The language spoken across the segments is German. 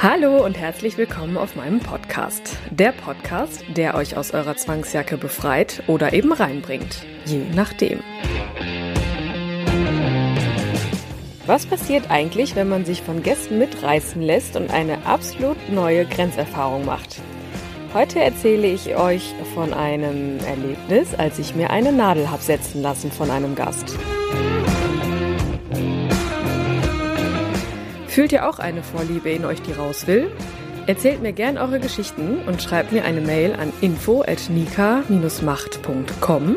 Hallo und herzlich willkommen auf meinem Podcast. Der Podcast, der euch aus eurer Zwangsjacke befreit oder eben reinbringt. Je nachdem. Was passiert eigentlich, wenn man sich von Gästen mitreißen lässt und eine absolut neue Grenzerfahrung macht? Heute erzähle ich euch von einem Erlebnis, als ich mir eine Nadel hab setzen lassen von einem Gast. Fühlt ihr auch eine Vorliebe in euch, die raus will? Erzählt mir gern eure Geschichten und schreibt mir eine Mail an info@nika-macht.com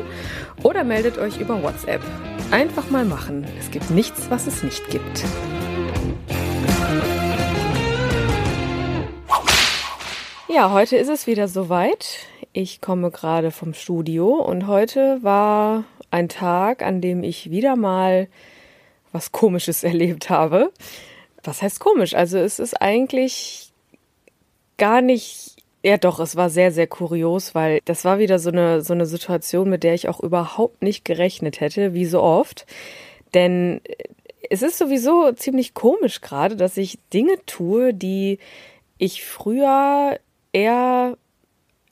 oder meldet euch über WhatsApp. Einfach mal machen. Es gibt nichts, was es nicht gibt. Ja, heute ist es wieder soweit. Ich komme gerade vom Studio und heute war ein Tag, an dem ich wieder mal was Komisches erlebt habe was heißt komisch? Also es ist eigentlich gar nicht, ja doch, es war sehr, sehr kurios, weil das war wieder so eine, so eine Situation, mit der ich auch überhaupt nicht gerechnet hätte, wie so oft. Denn es ist sowieso ziemlich komisch gerade, dass ich Dinge tue, die ich früher eher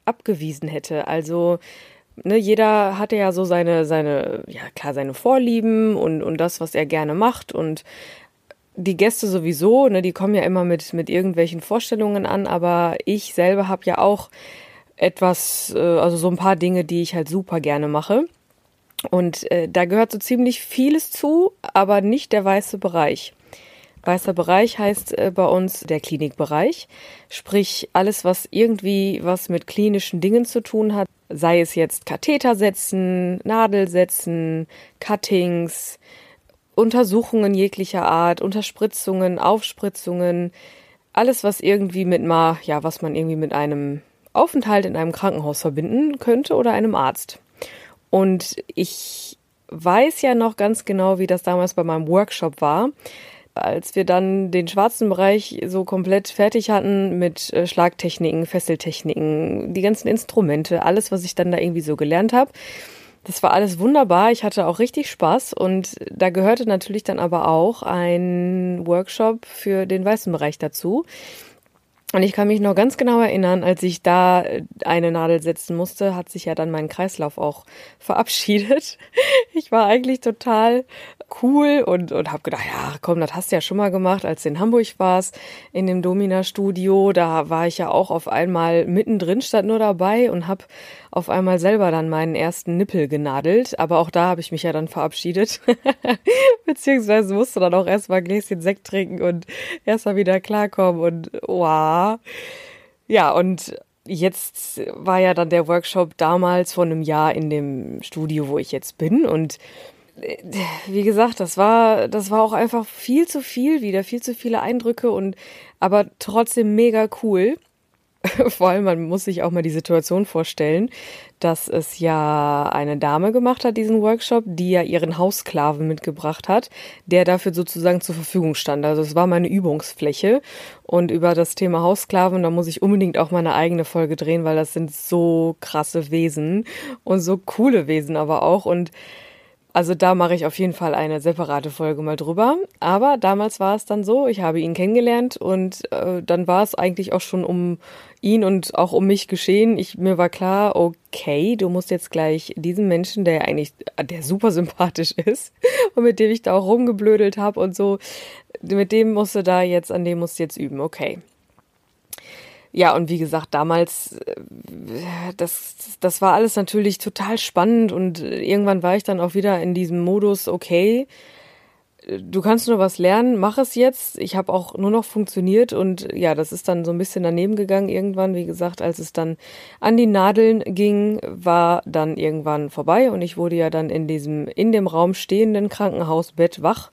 abgewiesen hätte. Also Ne, jeder hatte ja so seine, seine, ja klar, seine Vorlieben und, und das, was er gerne macht. Und die Gäste sowieso, ne, die kommen ja immer mit, mit irgendwelchen Vorstellungen an, aber ich selber habe ja auch etwas, äh, also so ein paar Dinge, die ich halt super gerne mache. Und äh, da gehört so ziemlich vieles zu, aber nicht der weiße Bereich. Weißer Bereich heißt äh, bei uns der Klinikbereich, sprich alles, was irgendwie was mit klinischen Dingen zu tun hat, sei es jetzt Katheter setzen, Nadel setzen, Cuttings, Untersuchungen jeglicher Art, Unterspritzungen, Aufspritzungen, alles, was irgendwie mit mal, ja, was man irgendwie mit einem Aufenthalt in einem Krankenhaus verbinden könnte oder einem Arzt. Und ich weiß ja noch ganz genau, wie das damals bei meinem Workshop war. Als wir dann den schwarzen Bereich so komplett fertig hatten mit äh, Schlagtechniken, Fesseltechniken, die ganzen Instrumente, alles, was ich dann da irgendwie so gelernt habe, das war alles wunderbar. Ich hatte auch richtig Spaß und da gehörte natürlich dann aber auch ein Workshop für den weißen Bereich dazu. Und ich kann mich noch ganz genau erinnern, als ich da eine Nadel setzen musste, hat sich ja dann mein Kreislauf auch verabschiedet. Ich war eigentlich total cool und, und habe gedacht, ja, komm, das hast du ja schon mal gemacht, als du in Hamburg warst, in dem Domina-Studio. Da war ich ja auch auf einmal mittendrin, statt nur dabei und habe auf einmal selber dann meinen ersten Nippel genadelt. Aber auch da habe ich mich ja dann verabschiedet. Beziehungsweise musste dann auch erstmal ein Gläschen Sekt trinken und erstmal wieder klarkommen und wow. Ja, und jetzt war ja dann der Workshop damals vor einem Jahr in dem Studio, wo ich jetzt bin und wie gesagt, das war, das war auch einfach viel zu viel wieder, viel zu viele Eindrücke und aber trotzdem mega cool. Vor allem, man muss sich auch mal die Situation vorstellen, dass es ja eine Dame gemacht hat, diesen Workshop, die ja ihren Haussklaven mitgebracht hat, der dafür sozusagen zur Verfügung stand. Also es war meine Übungsfläche. Und über das Thema Haussklaven, da muss ich unbedingt auch meine eigene Folge drehen, weil das sind so krasse Wesen und so coole Wesen aber auch. Und also da mache ich auf jeden Fall eine separate Folge mal drüber. Aber damals war es dann so, ich habe ihn kennengelernt und äh, dann war es eigentlich auch schon um ihn und auch um mich geschehen. Ich, mir war klar, okay, du musst jetzt gleich diesen Menschen, der eigentlich, der super sympathisch ist und mit dem ich da auch rumgeblödelt habe und so, mit dem musst du da jetzt, an dem musst du jetzt üben, okay ja, und wie gesagt, damals, äh, das, das war alles natürlich total spannend und irgendwann war ich dann auch wieder in diesem Modus, okay, du kannst nur was lernen, mach es jetzt. Ich habe auch nur noch funktioniert und ja, das ist dann so ein bisschen daneben gegangen irgendwann. Wie gesagt, als es dann an die Nadeln ging, war dann irgendwann vorbei und ich wurde ja dann in diesem, in dem Raum stehenden Krankenhausbett wach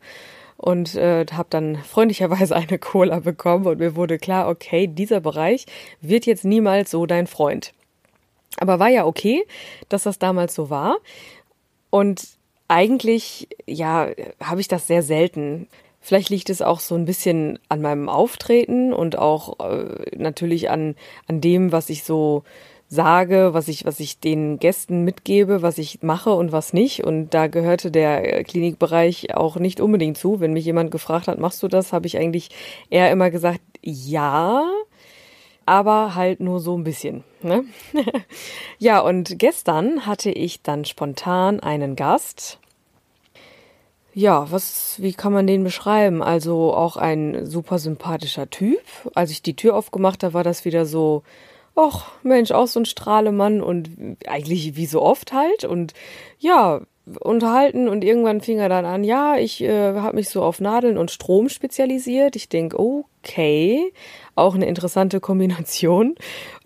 und äh, habe dann freundlicherweise eine Cola bekommen und mir wurde klar, okay, dieser Bereich wird jetzt niemals so dein Freund. Aber war ja okay, dass das damals so war. Und eigentlich, ja, habe ich das sehr selten. Vielleicht liegt es auch so ein bisschen an meinem Auftreten und auch äh, natürlich an, an dem, was ich so sage, was ich, was ich den Gästen mitgebe, was ich mache und was nicht. Und da gehörte der Klinikbereich auch nicht unbedingt zu. Wenn mich jemand gefragt hat, machst du das, habe ich eigentlich eher immer gesagt, ja, aber halt nur so ein bisschen. Ne? ja, und gestern hatte ich dann spontan einen Gast. Ja, was, wie kann man den beschreiben? Also auch ein super sympathischer Typ. Als ich die Tür aufgemacht habe, war das wieder so, ach Mensch, auch so ein Strahlemann und eigentlich wie so oft halt. Und ja, unterhalten und irgendwann fing er dann an, ja, ich äh, habe mich so auf Nadeln und Strom spezialisiert. Ich denke, okay, auch eine interessante Kombination.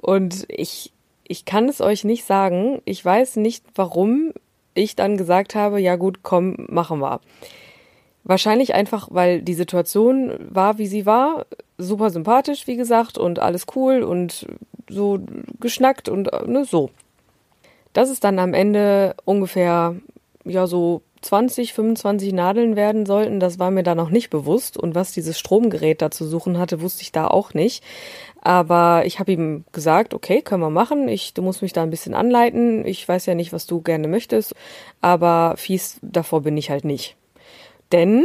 Und ich, ich kann es euch nicht sagen. Ich weiß nicht, warum ich dann gesagt habe, ja gut, komm, machen wir. Wahrscheinlich einfach, weil die Situation war, wie sie war. Super sympathisch, wie gesagt, und alles cool und so geschnackt und ne, so. Das ist dann am Ende ungefähr ja so 20, 25 Nadeln werden sollten, das war mir da noch nicht bewusst. Und was dieses Stromgerät da zu suchen hatte, wusste ich da auch nicht. Aber ich habe ihm gesagt, okay, können wir machen. Ich, du musst mich da ein bisschen anleiten. Ich weiß ja nicht, was du gerne möchtest, aber fies davor bin ich halt nicht. Denn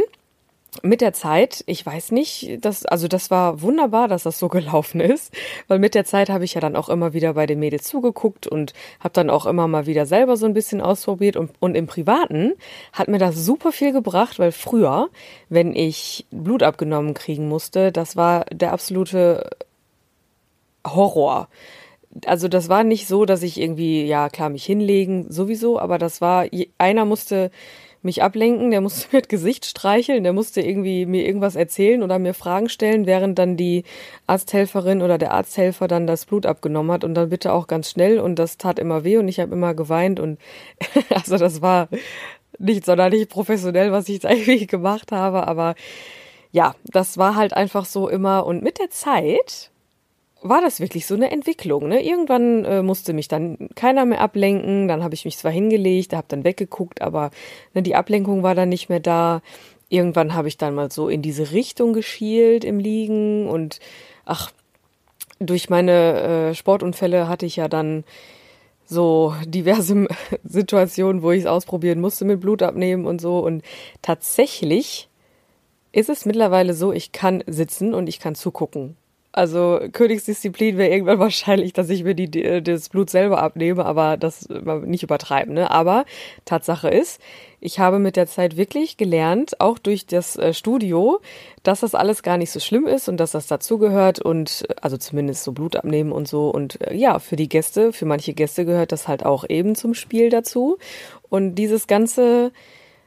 mit der Zeit, ich weiß nicht, das, also das war wunderbar, dass das so gelaufen ist, weil mit der Zeit habe ich ja dann auch immer wieder bei den Mädels zugeguckt und habe dann auch immer mal wieder selber so ein bisschen ausprobiert und, und im Privaten hat mir das super viel gebracht, weil früher, wenn ich Blut abgenommen kriegen musste, das war der absolute Horror. Also das war nicht so, dass ich irgendwie, ja klar, mich hinlegen, sowieso, aber das war, einer musste mich ablenken, der musste mit Gesicht streicheln, der musste irgendwie mir irgendwas erzählen oder mir Fragen stellen, während dann die Arzthelferin oder der Arzthelfer dann das Blut abgenommen hat. Und dann bitte auch ganz schnell. Und das tat immer weh und ich habe immer geweint. Und also das war nicht sonderlich professionell, was ich da irgendwie gemacht habe, aber ja, das war halt einfach so immer. Und mit der Zeit war das wirklich so eine Entwicklung. Ne? Irgendwann äh, musste mich dann keiner mehr ablenken. Dann habe ich mich zwar hingelegt, habe dann weggeguckt, aber ne, die Ablenkung war dann nicht mehr da. Irgendwann habe ich dann mal so in diese Richtung geschielt im Liegen und ach, durch meine äh, Sportunfälle hatte ich ja dann so diverse Situationen, wo ich es ausprobieren musste mit Blut abnehmen und so. Und tatsächlich ist es mittlerweile so, ich kann sitzen und ich kann zugucken. Also Königsdisziplin wäre irgendwann wahrscheinlich, dass ich mir die, das Blut selber abnehme, aber das nicht übertreiben. Ne? Aber Tatsache ist, ich habe mit der Zeit wirklich gelernt, auch durch das äh, Studio, dass das alles gar nicht so schlimm ist und dass das dazugehört und also zumindest so Blut abnehmen und so. Und äh, ja, für die Gäste, für manche Gäste gehört das halt auch eben zum Spiel dazu. Und dieses ganze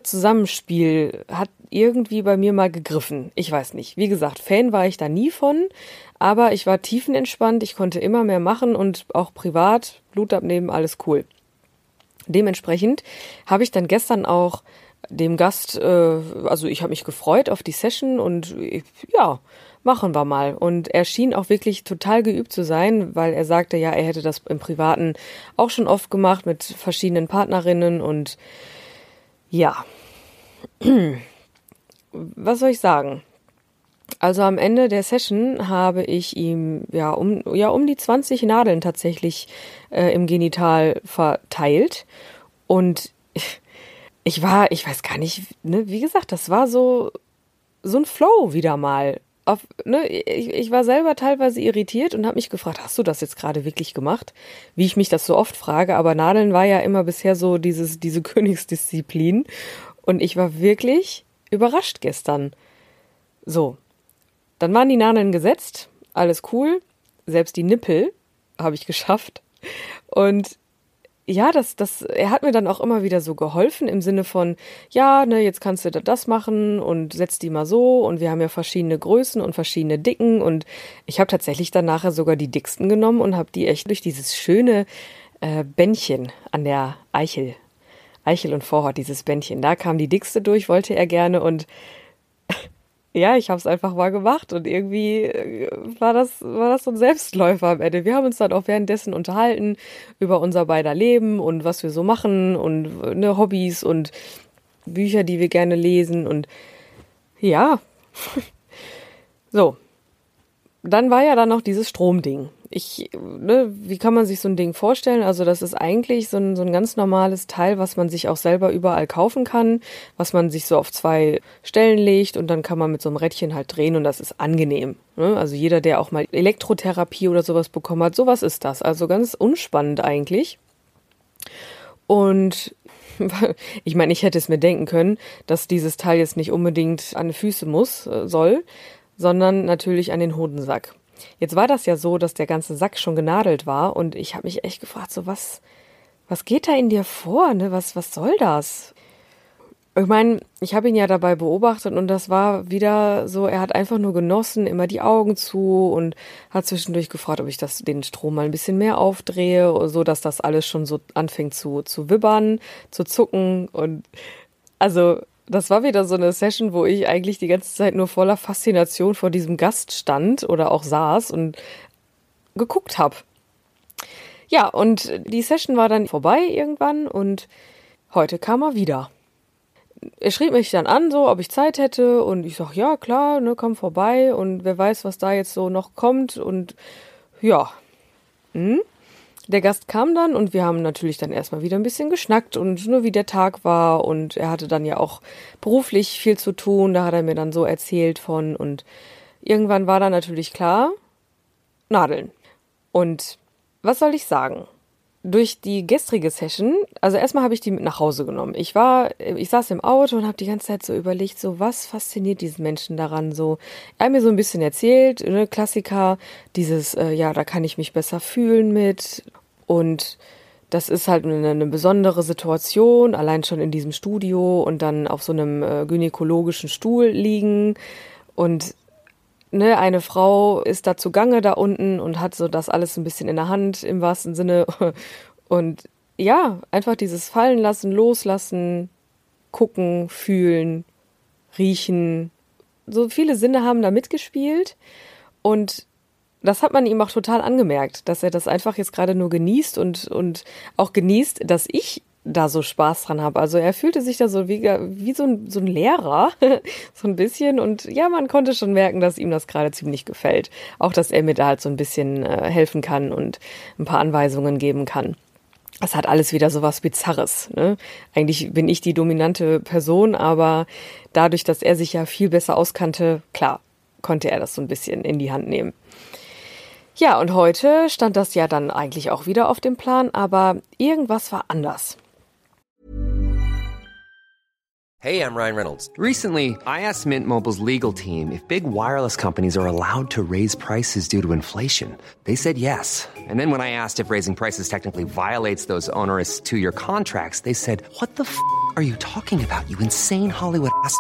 Zusammenspiel hat irgendwie bei mir mal gegriffen. Ich weiß nicht. Wie gesagt, Fan war ich da nie von, aber ich war tiefenentspannt, ich konnte immer mehr machen und auch privat, Blut abnehmen, alles cool. Dementsprechend habe ich dann gestern auch dem Gast, äh, also ich habe mich gefreut auf die Session und ja, machen wir mal. Und er schien auch wirklich total geübt zu sein, weil er sagte, ja, er hätte das im Privaten auch schon oft gemacht mit verschiedenen Partnerinnen und ja. Was soll ich sagen? Also am Ende der Session habe ich ihm ja um, ja, um die 20 Nadeln tatsächlich äh, im Genital verteilt. Und ich war, ich weiß gar nicht, ne, wie gesagt, das war so, so ein Flow wieder mal. Auf, ne, ich, ich war selber teilweise irritiert und habe mich gefragt, hast du das jetzt gerade wirklich gemacht? Wie ich mich das so oft frage, aber Nadeln war ja immer bisher so dieses, diese Königsdisziplin. Und ich war wirklich überrascht gestern. So, dann waren die Nadeln gesetzt, alles cool, selbst die Nippel habe ich geschafft. Und ja, das, das, er hat mir dann auch immer wieder so geholfen im Sinne von, ja, ne, jetzt kannst du das machen und setz die mal so und wir haben ja verschiedene Größen und verschiedene Dicken und ich habe tatsächlich dann nachher sogar die dicksten genommen und habe die echt durch dieses schöne äh, Bändchen an der Eichel, Eichel und Vorhaut, dieses Bändchen, da kam die dickste durch, wollte er gerne und ja, ich habe es einfach mal gemacht und irgendwie äh, war das, war das so ein Selbstläufer am Ende. Wir haben uns dann auch währenddessen unterhalten über unser beider Leben und was wir so machen und ne, Hobbys und Bücher, die wir gerne lesen und ja. so. Dann war ja dann noch dieses Stromding ich, ne, wie kann man sich so ein Ding vorstellen? Also das ist eigentlich so ein, so ein ganz normales Teil, was man sich auch selber überall kaufen kann, was man sich so auf zwei Stellen legt und dann kann man mit so einem Rädchen halt drehen und das ist angenehm. Ne? Also jeder, der auch mal Elektrotherapie oder sowas bekommen hat, sowas ist das. Also ganz unspannend eigentlich. Und ich meine, ich hätte es mir denken können, dass dieses Teil jetzt nicht unbedingt an die Füße muss, äh, soll, sondern natürlich an den Hodensack. Jetzt war das ja so, dass der ganze Sack schon genadelt war und ich habe mich echt gefragt, so was, was geht da in dir vor, ne? Was, was soll das? Ich meine, ich habe ihn ja dabei beobachtet und das war wieder so, er hat einfach nur genossen, immer die Augen zu und hat zwischendurch gefragt, ob ich das, den Strom mal ein bisschen mehr aufdrehe, so dass das alles schon so anfängt zu, zu wibbern, zu zucken und also das war wieder so eine Session, wo ich eigentlich die ganze Zeit nur voller Faszination vor diesem Gast stand oder auch saß und geguckt habe. Ja, und die Session war dann vorbei irgendwann und heute kam er wieder. Er schrieb mich dann an, so, ob ich Zeit hätte und ich sag, ja, klar, ne, komm vorbei und wer weiß, was da jetzt so noch kommt und ja. Hm? Der Gast kam dann und wir haben natürlich dann erstmal wieder ein bisschen geschnackt und nur wie der Tag war und er hatte dann ja auch beruflich viel zu tun, da hat er mir dann so erzählt von und irgendwann war dann natürlich klar, Nadeln. Und was soll ich sagen? Durch die gestrige Session, also erstmal habe ich die mit nach Hause genommen. Ich war, ich saß im Auto und habe die ganze Zeit so überlegt, so was fasziniert diesen Menschen daran? So, er hat mir so ein bisschen erzählt, ne, Klassiker, dieses, äh, ja, da kann ich mich besser fühlen mit und das ist halt eine, eine, besondere Situation, allein schon in diesem Studio und dann auf so einem äh, gynäkologischen Stuhl liegen. Und ne, eine Frau ist da zugange da unten und hat so das alles ein bisschen in der Hand im wahrsten Sinne. Und ja, einfach dieses Fallen lassen, loslassen, gucken, fühlen, riechen. So viele Sinne haben da mitgespielt. Und das hat man ihm auch total angemerkt, dass er das einfach jetzt gerade nur genießt und, und auch genießt, dass ich da so Spaß dran habe. Also er fühlte sich da so wie, wie so, ein, so ein Lehrer, so ein bisschen. Und ja, man konnte schon merken, dass ihm das gerade ziemlich gefällt. Auch, dass er mir da halt so ein bisschen äh, helfen kann und ein paar Anweisungen geben kann. Das hat alles wieder so was Bizarres. Ne? Eigentlich bin ich die dominante Person, aber dadurch, dass er sich ja viel besser auskannte, klar, konnte er das so ein bisschen in die Hand nehmen. Ja, und heute stand das ja dann eigentlich auch wieder auf dem Plan, aber irgendwas war anders. Hey, I'm Ryan Reynolds. Recently, I asked Mint Mobile's legal team if big wireless companies are allowed to raise prices due to inflation. They said yes. And then when I asked if raising prices technically violates those onerous two-year contracts, they said, "What the f*** are you talking about? You insane Hollywood ass."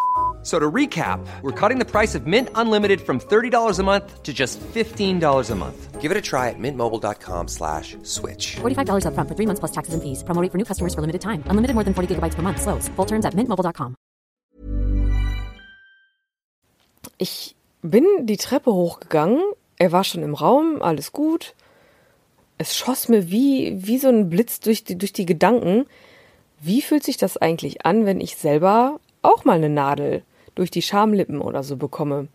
So to recap, we're cutting the price of Mint Unlimited from $30 a month to just $15 a month. Give it a try at mintmobile.com slash switch. $45 up front for three months plus taxes and fees. Promo for new customers for limited time. Unlimited more than 40 gigabytes per month. Slows. Full terms at mintmobile.com. Ich bin die Treppe hochgegangen. Er war schon im Raum. Alles gut. Es schoss mir wie, wie so ein Blitz durch die, durch die Gedanken. Wie fühlt sich das eigentlich an, wenn ich selber auch mal eine Nadel durch die Schamlippen oder so bekomme.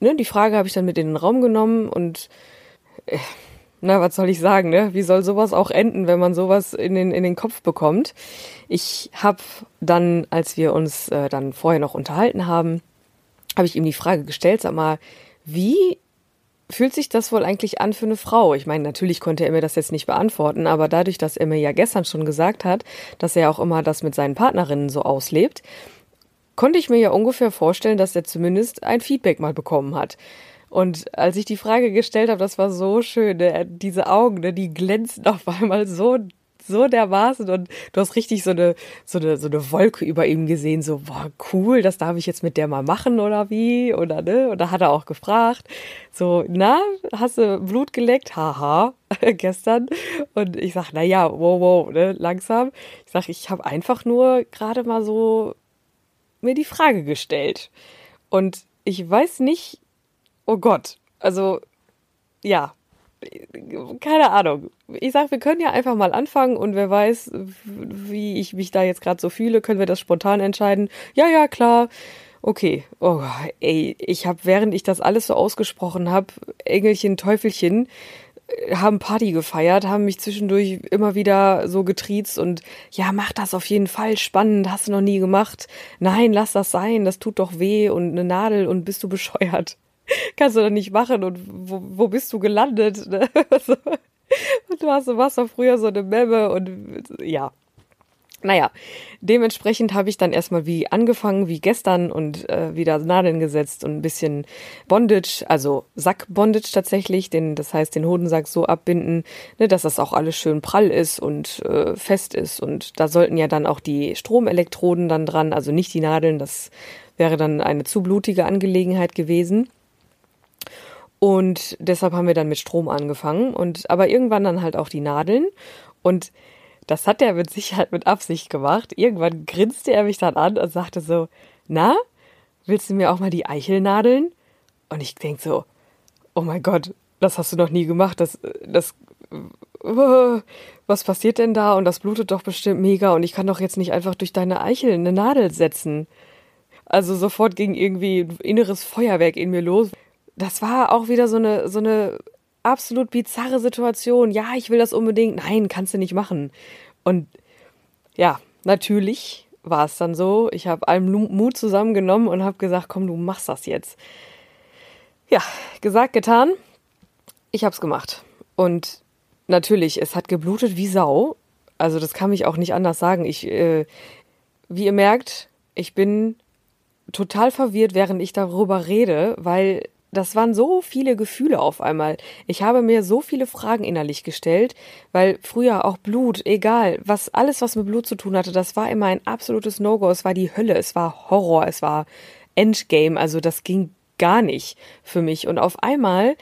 Ne, die Frage habe ich dann mit in den Raum genommen und äh, na, was soll ich sagen, ne? Wie soll sowas auch enden, wenn man sowas in den, in den Kopf bekommt? Ich habe dann, als wir uns äh, dann vorher noch unterhalten haben, habe ich ihm die Frage gestellt, sag mal, wie fühlt sich das wohl eigentlich an für eine Frau? Ich meine, natürlich konnte er mir das jetzt nicht beantworten, aber dadurch, dass er mir ja gestern schon gesagt hat, dass er auch immer das mit seinen Partnerinnen so auslebt, konnte ich mir ja ungefähr vorstellen, dass er zumindest ein Feedback mal bekommen hat. Und als ich die Frage gestellt habe, das war so schön, ne? diese Augen, ne? die glänzen auf einmal so so dermaßen und du hast richtig so eine, so eine, so eine Wolke über ihm gesehen, so, boah, cool, das darf ich jetzt mit der mal machen oder wie, oder ne, und da hat er auch gefragt, so, na, hast du Blut geleckt? Haha, gestern. Und ich sag, na ja, wow, wow, ne, langsam. Ich sag, ich habe einfach nur gerade mal so mir die Frage gestellt. Und ich weiß nicht, oh Gott, also ja, keine Ahnung. Ich sag, wir können ja einfach mal anfangen und wer weiß, wie ich mich da jetzt gerade so fühle, können wir das spontan entscheiden. Ja, ja, klar. Okay. Oh, ey, ich habe während ich das alles so ausgesprochen habe, Engelchen, Teufelchen, haben Party gefeiert, haben mich zwischendurch immer wieder so getriezt und ja, mach das auf jeden Fall spannend, hast du noch nie gemacht. Nein, lass das sein, das tut doch weh und eine Nadel und bist du bescheuert. Kannst du doch nicht machen und wo, wo bist du gelandet? Ne? und du hast, warst doch früher so eine Memme und ja. Naja, dementsprechend habe ich dann erstmal wie angefangen, wie gestern und äh, wieder Nadeln gesetzt und ein bisschen Bondage, also Sackbondage tatsächlich, den, das heißt den Hodensack so abbinden, ne, dass das auch alles schön prall ist und äh, fest ist. Und da sollten ja dann auch die Stromelektroden dann dran, also nicht die Nadeln, das wäre dann eine zu blutige Angelegenheit gewesen. Und deshalb haben wir dann mit Strom angefangen und aber irgendwann dann halt auch die Nadeln und das hat er mit Sicherheit mit Absicht gemacht. Irgendwann grinste er mich dann an und sagte so, na, willst du mir auch mal die Eichelnadeln? Und ich denk so, oh mein Gott, das hast du noch nie gemacht, das, das, was passiert denn da? Und das blutet doch bestimmt mega und ich kann doch jetzt nicht einfach durch deine Eichel eine Nadel setzen. Also sofort ging irgendwie ein inneres Feuerwerk in mir los das war auch wieder so eine, so eine absolut bizarre Situation. Ja, ich will das unbedingt. Nein, kannst du nicht machen. Und ja, natürlich war es dann so. Ich habe allen Mut zusammengenommen und habe gesagt, komm, du machst das jetzt. Ja, gesagt, getan. Ich habe es gemacht. Und natürlich, es hat geblutet wie Sau. Also das kann ich auch nicht anders sagen. Ich, äh, wie ihr merkt, ich bin total verwirrt, während ich darüber rede, weil das waren so viele Gefühle auf einmal. Ich habe mir so viele Fragen innerlich gestellt, weil früher auch Blut, egal, was alles, was mit Blut zu tun hatte, das war immer ein absolutes No-Go. Es war die Hölle, es war Horror, es war Endgame. Also das ging gar nicht für mich. Und auf einmal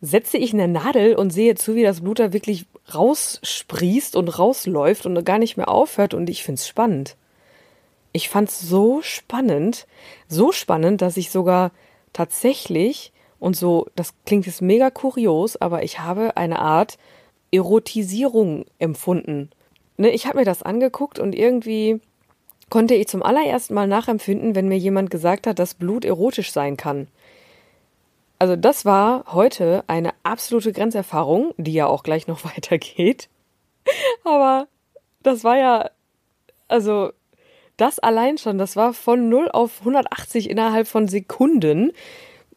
setze ich eine Nadel und sehe zu, wie das Blut da wirklich raussprießt und rausläuft und gar nicht mehr aufhört. Und ich finde es spannend. Ich fand es so spannend, so spannend, dass ich sogar tatsächlich, und so, das klingt jetzt mega kurios, aber ich habe eine Art Erotisierung empfunden. Ne, ich habe mir das angeguckt und irgendwie konnte ich zum allerersten Mal nachempfinden, wenn mir jemand gesagt hat, dass Blut erotisch sein kann. Also das war heute eine absolute Grenzerfahrung, die ja auch gleich noch weitergeht. Aber das war ja, also das allein schon, das war von 0 auf 180 innerhalb von Sekunden,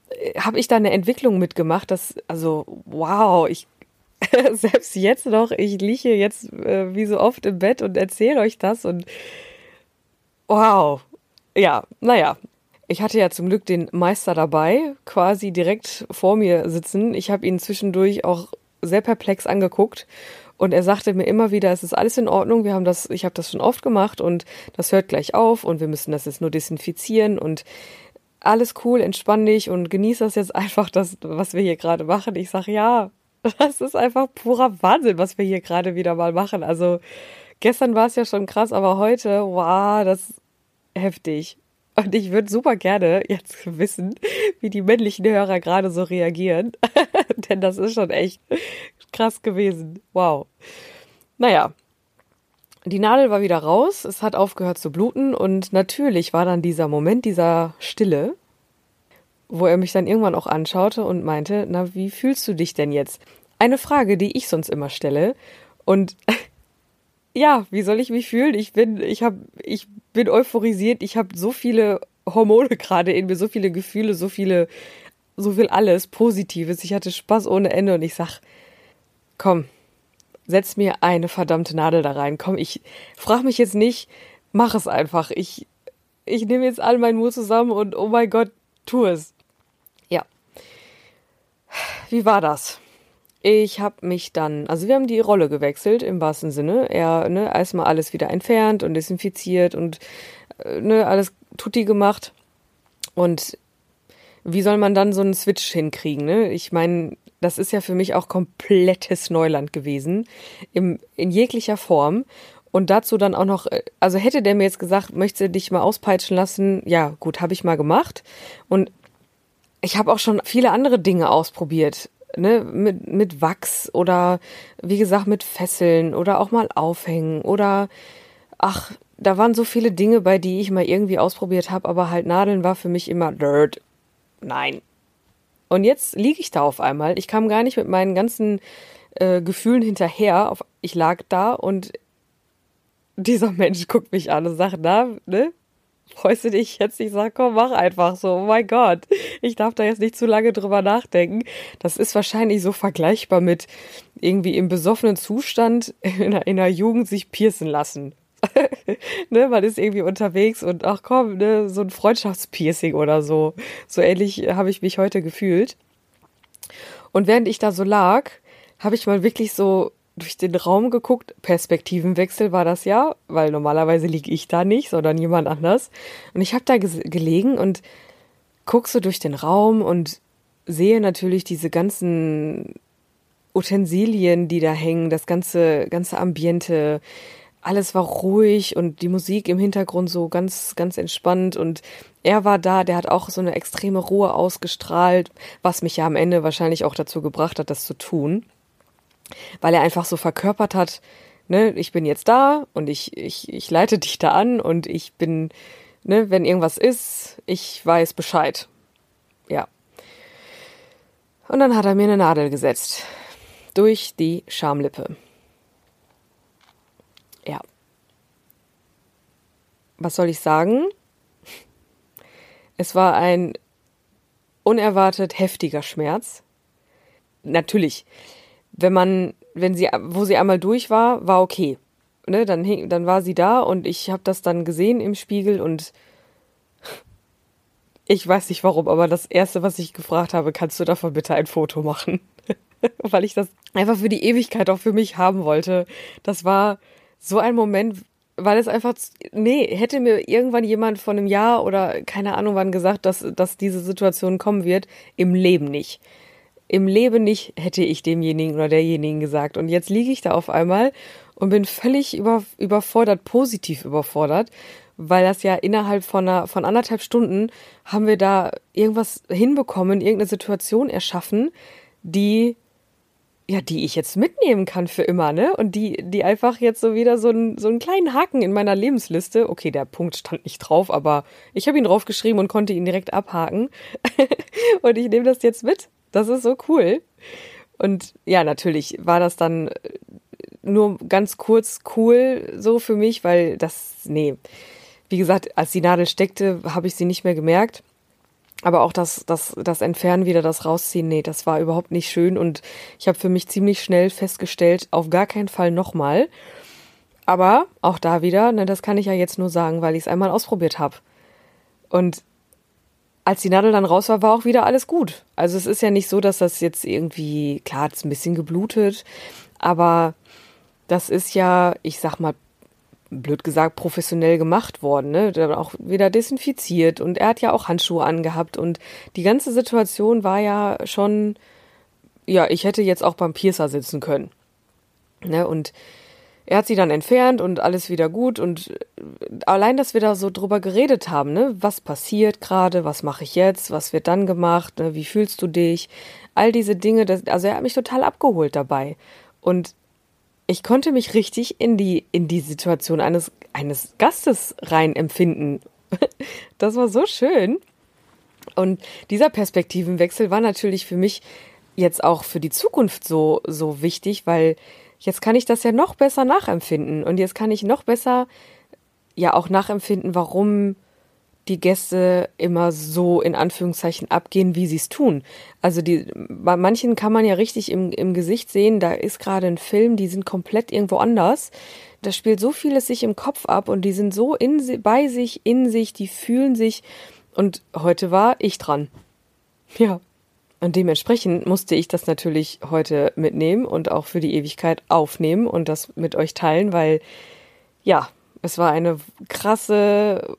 äh, habe ich da eine Entwicklung mitgemacht, das, also, wow, ich, selbst jetzt noch, ich liege jetzt äh, wie so oft im Bett und erzähle euch das und wow, ja, naja. Ich hatte ja zum Glück den Meister dabei, quasi direkt vor mir sitzen. Ich habe ihn zwischendurch auch sehr perplex angeguckt und er sagte mir immer wieder, es ist alles in Ordnung, wir haben das, ich habe das schon oft gemacht und das hört gleich auf und wir müssen das jetzt nur desinfizieren und alles cool, entspann dich und genieß das jetzt einfach, das, was wir hier gerade machen. Ich sage, ja, das ist einfach purer Wahnsinn, was wir hier gerade wieder mal machen. Also gestern war es ja schon krass, aber heute, wow, das ist heftig. Und ich würde super gerne jetzt wissen, wie die männlichen Hörer gerade so reagieren. Denn das ist schon echt krass gewesen. Wow. Naja, die Nadel war wieder raus, es hat aufgehört zu bluten und natürlich war dann dieser Moment dieser Stille, wo er mich dann irgendwann auch anschaute und meinte, na, wie fühlst du dich denn jetzt? Eine Frage, die ich sonst immer stelle und ja, wie soll ich mich fühlen? Ich bin ich habe ich bin euphorisiert, ich habe so viele Hormone gerade in mir, so viele Gefühle, so viele so viel alles Positives. Ich hatte Spaß ohne Ende und ich sag, komm, setz mir eine verdammte Nadel da rein. Komm, ich frag mich jetzt nicht, mach es einfach. Ich, ich nehme jetzt all meinen Mut zusammen und oh mein Gott, tu es. Ja. Wie war das? Ich habe mich dann, also wir haben die Rolle gewechselt im wahrsten Sinne. Er, ne, erstmal alles wieder entfernt und desinfiziert und äh, ne, alles tutti gemacht. Und wie soll man dann so einen Switch hinkriegen? Ne? Ich meine, das ist ja für mich auch komplettes Neuland gewesen, im, in jeglicher Form. Und dazu dann auch noch, äh, also hätte der mir jetzt gesagt, möchtest du dich mal auspeitschen lassen? Ja, gut, habe ich mal gemacht. Und ich habe auch schon viele andere Dinge ausprobiert. Ne, mit, mit Wachs oder wie gesagt mit Fesseln oder auch mal aufhängen oder ach, da waren so viele Dinge, bei die ich mal irgendwie ausprobiert habe, aber halt Nadeln war für mich immer dirt. Nein. Und jetzt liege ich da auf einmal. Ich kam gar nicht mit meinen ganzen äh, Gefühlen hinterher. Auf, ich lag da und dieser Mensch guckt mich an und sagt, na, ne? Freust du dich jetzt? Ich sag, komm, mach einfach so. Oh mein Gott. Ich darf da jetzt nicht zu lange drüber nachdenken. Das ist wahrscheinlich so vergleichbar mit irgendwie im besoffenen Zustand in einer, in einer Jugend sich piercen lassen. ne, man ist irgendwie unterwegs und ach komm, ne, so ein Freundschaftspiercing oder so. So ähnlich habe ich mich heute gefühlt. Und während ich da so lag, habe ich mal wirklich so durch den Raum geguckt. Perspektivenwechsel war das ja, weil normalerweise liege ich da nicht, sondern jemand anders. Und ich habe da gelegen und guck so durch den Raum und sehe natürlich diese ganzen Utensilien, die da hängen, das ganze, ganze Ambiente. Alles war ruhig und die Musik im Hintergrund so ganz, ganz entspannt und er war da, der hat auch so eine extreme Ruhe ausgestrahlt, was mich ja am Ende wahrscheinlich auch dazu gebracht hat, das zu tun weil er einfach so verkörpert hat, ne, ich bin jetzt da und ich, ich, ich leite dich da an und ich bin, ne, wenn irgendwas ist, ich weiß Bescheid. Ja. Und dann hat er mir eine Nadel gesetzt. Durch die Schamlippe. Was soll ich sagen? Es war ein unerwartet heftiger Schmerz. Natürlich, wenn man, wenn sie, wo sie einmal durch war, war okay. Ne, dann, hing, dann war sie da und ich habe das dann gesehen im Spiegel und ich weiß nicht warum, aber das erste, was ich gefragt habe, kannst du davon bitte ein Foto machen? Weil ich das einfach für die Ewigkeit auch für mich haben wollte. Das war so ein Moment, weil es einfach, nee, hätte mir irgendwann jemand von einem Jahr oder keine Ahnung wann gesagt, dass, dass diese Situation kommen wird, im Leben nicht im Leben nicht hätte ich demjenigen oder derjenigen gesagt. Und jetzt liege ich da auf einmal und bin völlig über, überfordert, positiv überfordert, weil das ja innerhalb von, einer, von anderthalb Stunden haben wir da irgendwas hinbekommen, irgendeine Situation erschaffen, die ja, die ich jetzt mitnehmen kann für immer, ne? Und die, die einfach jetzt so wieder so, ein, so einen kleinen Haken in meiner Lebensliste. Okay, der Punkt stand nicht drauf, aber ich habe ihn draufgeschrieben und konnte ihn direkt abhaken. und ich nehme das jetzt mit das ist so cool. Und ja, natürlich war das dann nur ganz kurz cool so für mich, weil das, nee, wie gesagt, als die Nadel steckte, habe ich sie nicht mehr gemerkt. Aber auch das, das, das Entfernen wieder, das Rausziehen, nee, das war überhaupt nicht schön. Und ich habe für mich ziemlich schnell festgestellt, auf gar keinen Fall nochmal. Aber auch da wieder, ne, das kann ich ja jetzt nur sagen, weil ich es einmal ausprobiert habe. Und als die Nadel dann raus war, war auch wieder alles gut. Also es ist ja nicht so, dass das jetzt irgendwie, klar, hat es ein bisschen geblutet, aber das ist ja, ich sag mal, blöd gesagt, professionell gemacht worden, ne? Dann auch wieder desinfiziert und er hat ja auch Handschuhe angehabt und die ganze Situation war ja schon, ja, ich hätte jetzt auch beim Piercer sitzen können. Ne? Und er hat sie dann entfernt und alles wieder gut und äh, allein, dass wir da so drüber geredet haben, ne, was passiert gerade, was mache ich jetzt, was wird dann gemacht, ne, wie fühlst du dich, all diese Dinge, das, also er hat mich total abgeholt dabei und ich konnte mich richtig in die in die Situation eines eines Gastes rein empfinden. Das war so schön. Und dieser Perspektivenwechsel war natürlich für mich jetzt auch für die Zukunft so so wichtig, weil jetzt kann ich das ja noch besser nachempfinden und jetzt kann ich noch besser ja auch nachempfinden, warum die Gäste immer so in Anführungszeichen abgehen, wie sie es tun. Also die, bei manchen kann man ja richtig im, im Gesicht sehen, da ist gerade ein Film, die sind komplett irgendwo anders. Da spielt so vieles sich im Kopf ab und die sind so in, bei sich, in sich, die fühlen sich. Und heute war ich dran. Ja. Und dementsprechend musste ich das natürlich heute mitnehmen und auch für die Ewigkeit aufnehmen und das mit euch teilen, weil ja, es war eine krasse,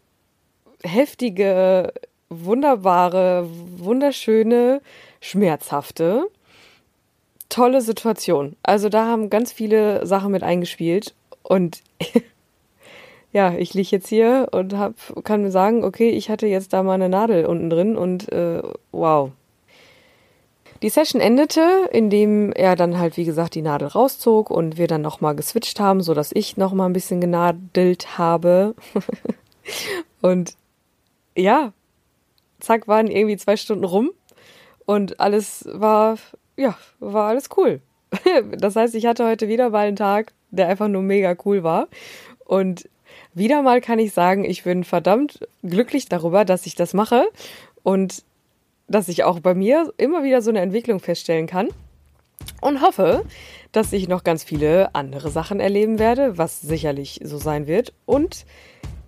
heftige, wunderbare, wunderschöne, schmerzhafte, tolle Situation. Also da haben ganz viele Sachen mit eingespielt Und ja, ich liege jetzt hier und hab, kann mir sagen, okay, ich hatte jetzt da mal eine Nadel unten drin und äh, wow. Die Session endete, indem er dann halt, wie gesagt, die Nadel rauszog und wir dann nochmal geswitcht haben, sodass ich nochmal ein bisschen genadelt habe. und ja, zack, waren irgendwie zwei Stunden rum und alles war, ja, war alles cool. Das heißt, ich hatte heute wieder mal einen Tag, der einfach nur mega cool war. Und wieder mal kann ich sagen, ich bin verdammt glücklich darüber, dass ich das mache und dass ich auch bei mir immer wieder so eine Entwicklung feststellen kann und hoffe, dass ich noch ganz viele andere Sachen erleben werde, was sicherlich so sein wird und